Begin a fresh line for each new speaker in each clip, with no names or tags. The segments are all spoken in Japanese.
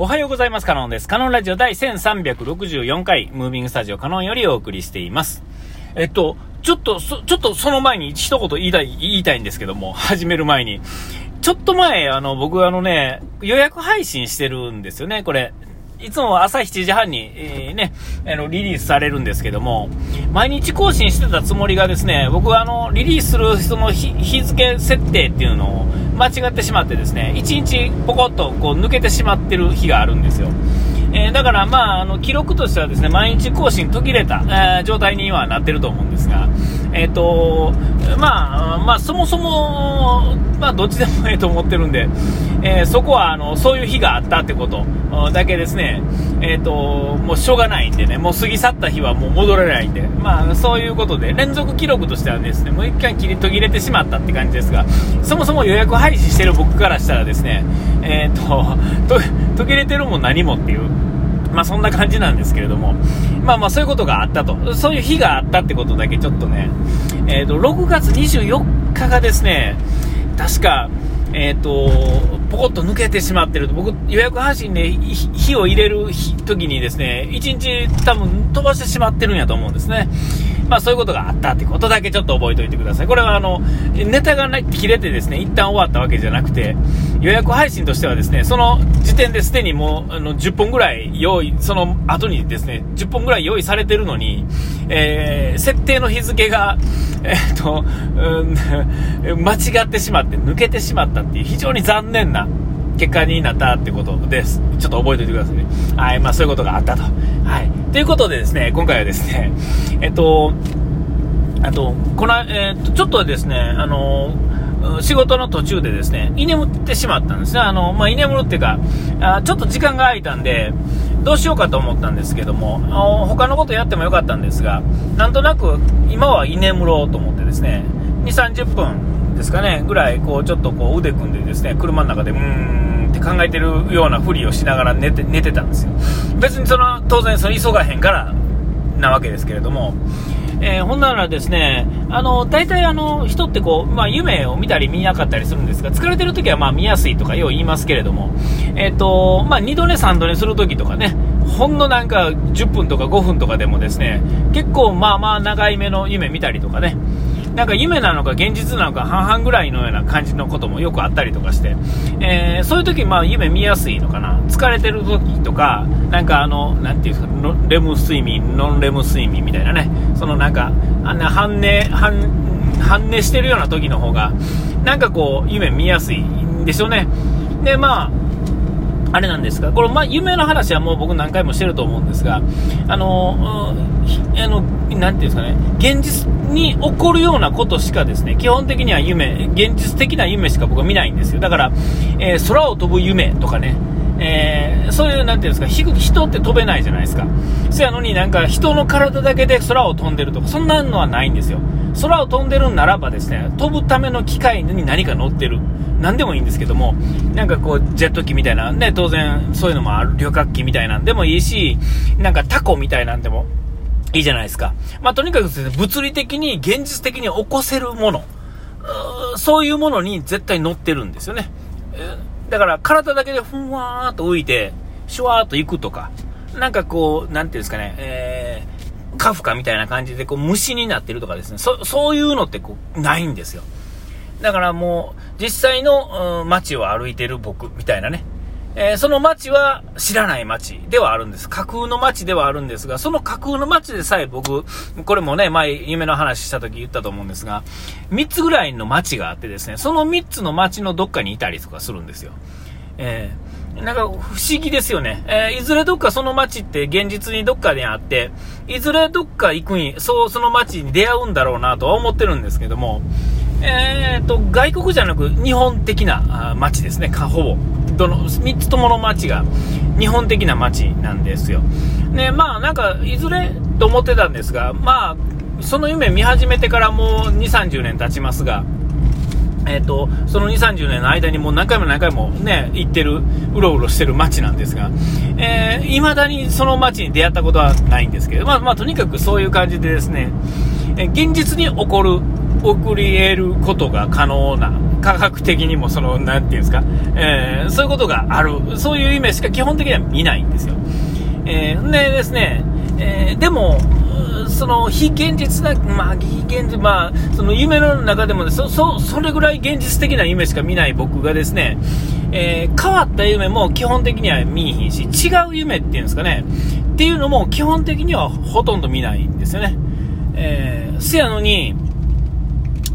おはようございます。カノンです。カノンラジオ第1364回、ムービングスタジオカノンよりお送りしています。えっと、ちょっと、ちょっとその前に一言言いたい、言いたいんですけども、始める前に。ちょっと前、あの、僕あのね、予約配信してるんですよね、これ。いつも朝7時半に、えー、ね、あの、リリースされるんですけども、毎日更新してたつもりがですね、僕はあの、リリースするその日付設定っていうのを間違ってしまってですね、1日ポコッとこう抜けてしまってる日があるんですよ。えー、だから、まあ、あの記録としてはですね毎日更新途切れた、えー、状態にはなってると思うんですが、えーとまあまあ、そもそも、まあ、どっちでもええと思ってるんで、えー、そこはあのそういう日があったってことだけですね、えーと、もうしょうがないんでねもう過ぎ去った日はもう戻れないんで、まあ、そういうことで連続記録としてはですねもう一回切り途切れてしまったって感じですがそもそも予約配信してる僕からしたらですね、えーと途切れてるも何もっていう。まあそんな感じなんですけれども、まあまあそういうことがあったと、そういう日があったってことだけちょっとね、えっ、ー、と、6月24日がですね、確か、えっ、ー、と、ポコッと抜けてしまってると、僕、予約配信で火を入れる時にですね、1日多分飛ばしてしまってるんやと思うんですね。まあそういうことがあったってことだけちょっと覚えておいてください。これはあの、ネタがない切れてですね、一旦終わったわけじゃなくて、予約配信としてはですね、その時点ですでにもうあの10本ぐらい用意、その後にですね、10本ぐらい用意されてるのに、えー、設定の日付が、えー、っと、うん、間違ってしまって、抜けてしまったっていう非常に残念な結果になったってことです。ちょっと覚えておいてくださいね。はい、まあそういうことがあったと。はい。ということでですね、今回はですね、えっと、あと、この、えっと、ちょっとですね、あの、仕事の途中でですね、居眠ってしまったんですね。あの、まあ、居眠るっていうか、あちょっと時間が空いたんで、どうしようかと思ったんですけども、他のことやってもよかったんですが、なんとなく今は居眠ろうと思ってですね、2、30分ですかね、ぐらい、こう、ちょっとこう腕組んでですね、車の中で、うーん、って考えてるようなふりをしながら寝て寝てたんですよ。別にその、当然その急がへんからなわけですけれども、えー、ほんならですね、あの、大体あの、人ってこう、まあ、夢を見たり見なかったりするんですが、疲れてる時はまあ見やすいとかよう言いますけれども、え、ー、と、まあ、2度寝3度寝する時とかね、ほんのなんか10分とか5分とかでもですね、結構まあまあ長い目の夢見たりとかね、なんか夢なのか現実なのか半々ぐらいのような感じのこともよくあったりとかして、えー、そういう時まあ夢見やすいのかな。疲れてる時とか、なんかあの、なんていうんですか、レム睡眠、ノンレム睡眠みたいなね、そのなんか、あんな半寝、半、半寝してるような時の方が、なんかこう、夢見やすいんでしょうね。で、まあ、あれなんですが、これ、まあ、夢の話はもう僕何回もしてると思うんですが、あの、あの、なんていうんですかね、現実に起こるようなことしかですね、基本的には夢、現実的な夢しか僕は見ないんですよ。だから、えー、空を飛ぶ夢とかね、えー、そういう、なんていうんですか、人って飛べないじゃないですか。そやのになんか人の体だけで空を飛んでるとか、そんなのはないんですよ。空を飛んでるならばですね、飛ぶための機械に何か乗ってる。何でもいいんですけども、なんかこう、ジェット機みたいな、ね、当然そういうのもある、旅客機みたいなんでもいいし、なんかタコみたいなんでもいいじゃないですか。まあ、とにかくですね、物理的に、現実的に起こせるもの、そういうものに絶対乗ってるんですよね。だから体だけでふんわーっと浮いて、シュワーっと行くとか、なんかこう、なんていうんですかね、えー、カフカみたいな感じでこう虫になってるとかですね、そそういうのってこう、ないんですよ。だからもう、実際の、うん、街を歩いてる僕みたいなね。えー、その街は知らない街ではあるんです。架空の街ではあるんですが、その架空の街でさえ僕、これもね、前夢の話した時言ったと思うんですが、3つぐらいの街があってですね、その3つの街のどっかにいたりとかするんですよ。えー、なんか不思議ですよね。えー、いずれどっかその街って現実にどっかであって、いずれどっか行くに、そう、その街に出会うんだろうなとは思ってるんですけども、えーと、外国じゃなく日本的な街ですね、ほぼ。どの、3つともの街が日本的な街なんですよ。ね、まあなんか、いずれと思ってたんですが、まあ、その夢見始めてからもう2、30年経ちますが、えーと、その2、30年の間にもう何回も何回もね、行ってる、うろうろしてる街なんですが、えー、だにその街に出会ったことはないんですけど、まあ、まあ、とにかくそういう感じでですね、え現実に起こる送り得ることが可能な科学的にも、その、なていうんですか、えー、そういうことがある。そういう夢しか基本的には見ないんですよ。えー、でですね、えー、でも、その非現実な、まあ、非現実、まあ、その夢の中でもね、そ、そ、それぐらい現実的な夢しか見ない僕がですね、えー、変わった夢も基本的には見えひんし、違う夢っていうんですかね、っていうのも基本的にはほとんど見ないんですよね。えー、せやのに、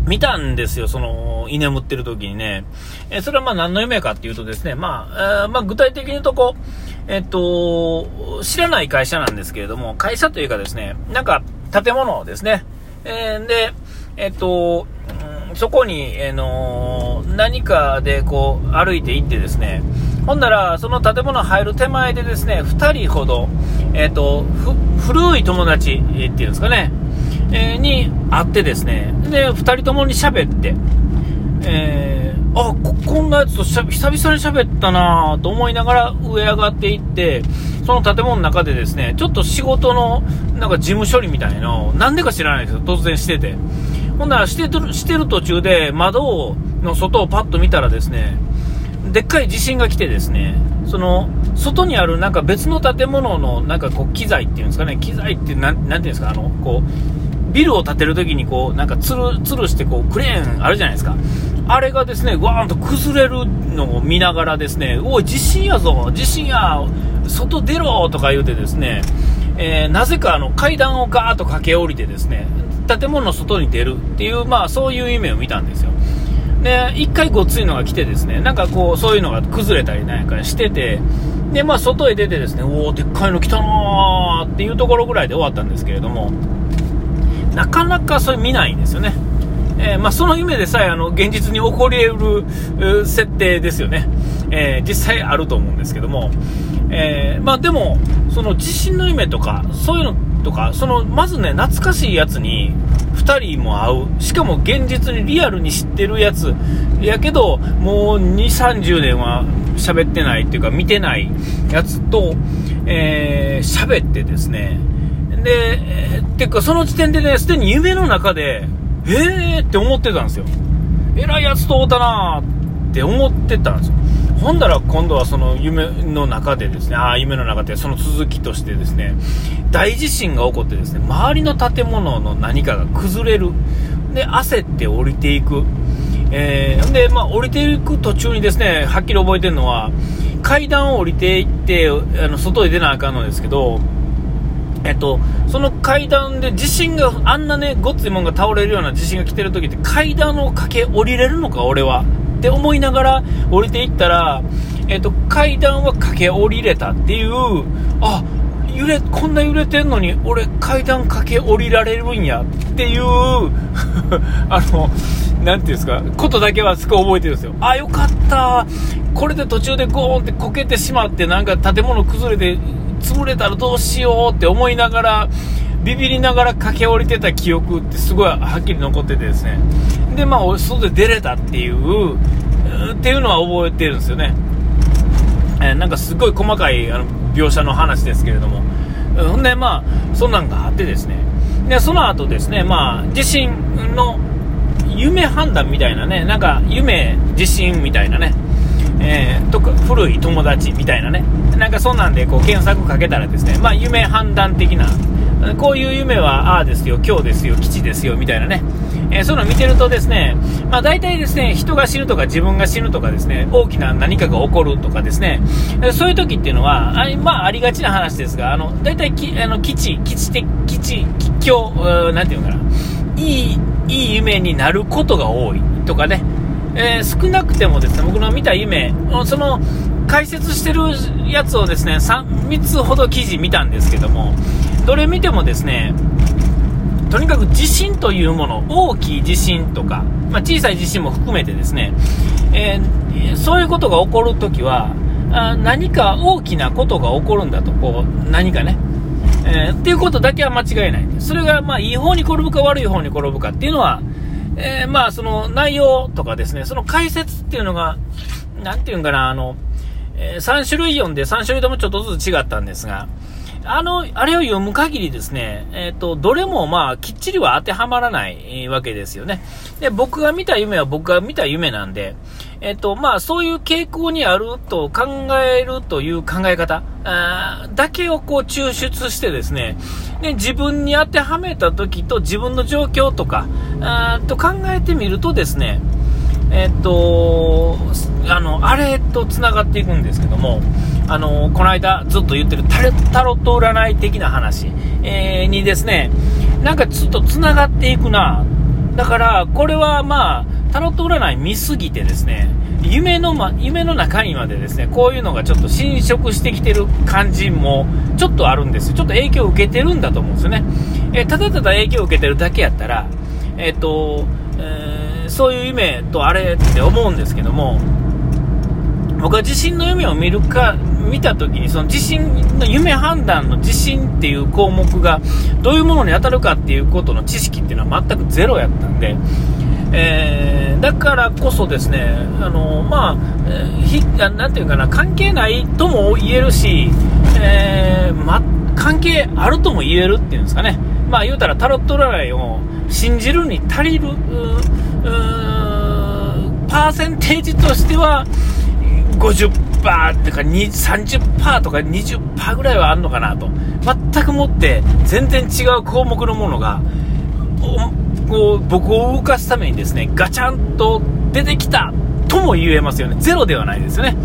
見たんですよ、その、居眠ってる時にね。え、それはまあ何の夢かっていうとですね、まあ、えー、まあ具体的に言うとこう、えっと、知らない会社なんですけれども、会社というかですね、なんか建物ですね。えー、で、えっと、そこに、えー、の何かでこう歩いて行ってですね、ほんなら、その建物入る手前でですね、2人ほど、えっと、古い友達っていうんですかね、え、に会ってですね、で、2人ともに喋って、えー、あこ、こんなやつと久々に喋ったなと思いながら上上がっていって、その建物の中でですね、ちょっと仕事のなんか事務処理みたいのを、なんでか知らないですよ、突然してて。ほんならしてる、してる途中で窓の外をパッと見たらですね、でっかい地震が来てですね、その、外にあるなんか別の建物のなんかこう機材っていうんですかね、機材ってなん、なんていうんですか、あの、こう、ビルを建てるときにこう、なんかつる、つるしてこう、クレーンあるじゃないですか。あれがですね、わーんと崩れるのを見ながらですね、おい、地震やぞ、地震や、外出ろとか言うてですね、えー、なぜかあの階段をガーッと駆け下りてですね、建物の外に出るっていう、まあそういう夢を見たんですよ。で、一回ごっついのが来てですね、なんかこう、そういうのが崩れたりなんかしてて、で、まあ外へ出てですね、おお、でっかいの来たなーっていうところぐらいで終わったんですけれども、なかなかそれ見ないんですよね。えー、まあ、その夢でさえあの現実に起こり得る設定ですよね、えー、実際あると思うんですけども、えー、まあ、でも、その地震の夢とか、そういうのとか、そのまずね、懐かしいやつに2人も会う、しかも現実にリアルに知ってるやつ。やけど、もう2、30年は喋ってないっていうか、見てないやつと、えー、喋ってですね、で、えー、てかその時点でね、すでに夢の中で、えーって思ってたんですよ。えらいやつと会うたなーって思ってたんですよ。ほんだら今度はその夢の中でですね、ああ、夢の中でその続きとしてですね、大地震が起こってですね、周りの建物の何かが崩れる。で、焦って降りていく。えー、で、まあ、降りていく途中にですね、はっきり覚えてるのは、階段を降りていって、あの、外へ出なあかんのですけど、えっと、その階段で地震が、あんなね、ごっついもんが倒れるような地震が来てる時って階段を駆け降りれるのか、俺は。って思いながら降りていったら、えっと、階段は駆け降りれたっていう、あ、揺れ、こんな揺れてんのに、俺階段駆け降りられるんやっていう あの、なんていうんですか、ことだけはすごい覚えてるんですよ。あ、よかった。これで途中でゴーンってこけてしまって、なんか建物崩れて、潰れたらどうしようって思いながら、ビビりながら駆け下りてた記憶ってすごいはっきり残っててですね。で、まあ、外で出れたっていう、っていうのは覚えてるんですよね。え、なんかすごい細かいあの描写の話ですけれども。ほんで、まあ、そんなんがあってですね。で、その後ですね、まあ、地震の夢判断みたいなね、なんか夢、地震みたいなね、えー、とか古い友達みたいなね、なんかそんなんでこう検索かけたらですね、まあ、夢判断的な、こういう夢はああですよ、今日ですよ、基地ですよみたいなね、えー、そういうの見てるとですね、まあ、大体ですね、人が死ぬとか自分が死ぬとかですね、大きな何かが起こるとかですね、そういう時っていうのは、あまあ、ありがちな話ですが、あの大体きあの基地、基地的、基地、基況、なんていうのかな、いい、いい夢になることが多いとかね、えー、少なくてもですね、僕の見た夢、その解説してるやつをですね3、3つほど記事見たんですけども、どれ見てもですね、とにかく地震というもの、大きい地震とか、まあ、小さい地震も含めてですね、えー、そういうことが起こるときはあ、何か大きなことが起こるんだと、こう、何かね、えー、っていうことだけは間違いない。それが、まあ、いい方に転ぶか悪い方に転ぶかっていうのは、えー、まあ、その内容とかですね、その解説っていうのが、なんていうんかな、あの、えー、3種類読んで3種類ともちょっとずつ違ったんですが、あの、あれを読む限りですね、えっ、ー、と、どれもまあ、きっちりは当てはまらないわけですよね。で、僕が見た夢は僕が見た夢なんで、えっ、と、まあ、そういう傾向にあると考えるという考え方あだけをこう抽出してですね、で、自分に当てはめた時と自分の状況とか、あと考えてみるとですね、えっ、と、あの、あれと繋がっていくんですけども、あの、この間ずっと言ってるタロット占い的な話、えー、にですね、なんかずっと繋がっていくな。だから、これはまあ、タロット占い見すぎてですね、夢の、ま、夢の中にまでですね、こういうのがちょっと侵食してきてる感じもちょっとあるんですよ。ちょっと影響を受けてるんだと思うんですよね。え、ただただ影響を受けてるだけやったら、えっ、ー、と、えー、そういう夢とあれって思うんですけども、僕は地震の夢を見るか、見たときに、その地震の夢判断の地震っていう項目がどういうものに当たるかっていうことの知識っていうのは全くゼロやったんで、えー、だからこそですね、あのまあ、えー、ひなんていうかな、関係ないとも言えるし、えー、ま、関係あるとも言えるっていうんですかね、まあ言うたらタロット占いを信じるに足りる、パーセンテージとしては、50%ってか30%とか20%ぐらいはあるのかなと。全くもって全然違う項目のものが、こう僕を動かすためにですね、ガチャンと出てきたとも言えますよね。ゼロではないですよね。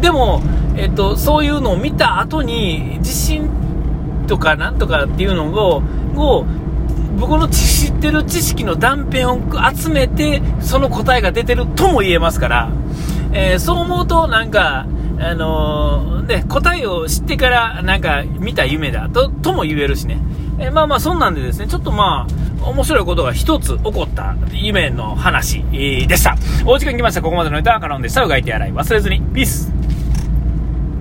でも、えっと、そういうのを見た後に、地震とかなんとかっていうのを、を僕の知ってる知識の断片を集めて、その答えが出てるとも言えますから、えー、そう思うと、なんか、あのー、ね、答えを知ってから、なんか、見た夢だと、とも言えるしね。えー、まあまあ、そんなんでですね、ちょっとまあ、面白いことが一つ起こった夢の話、でした。お時間来ました。ここまでのネタはカロンでした。うがいて洗い忘れずに。ピース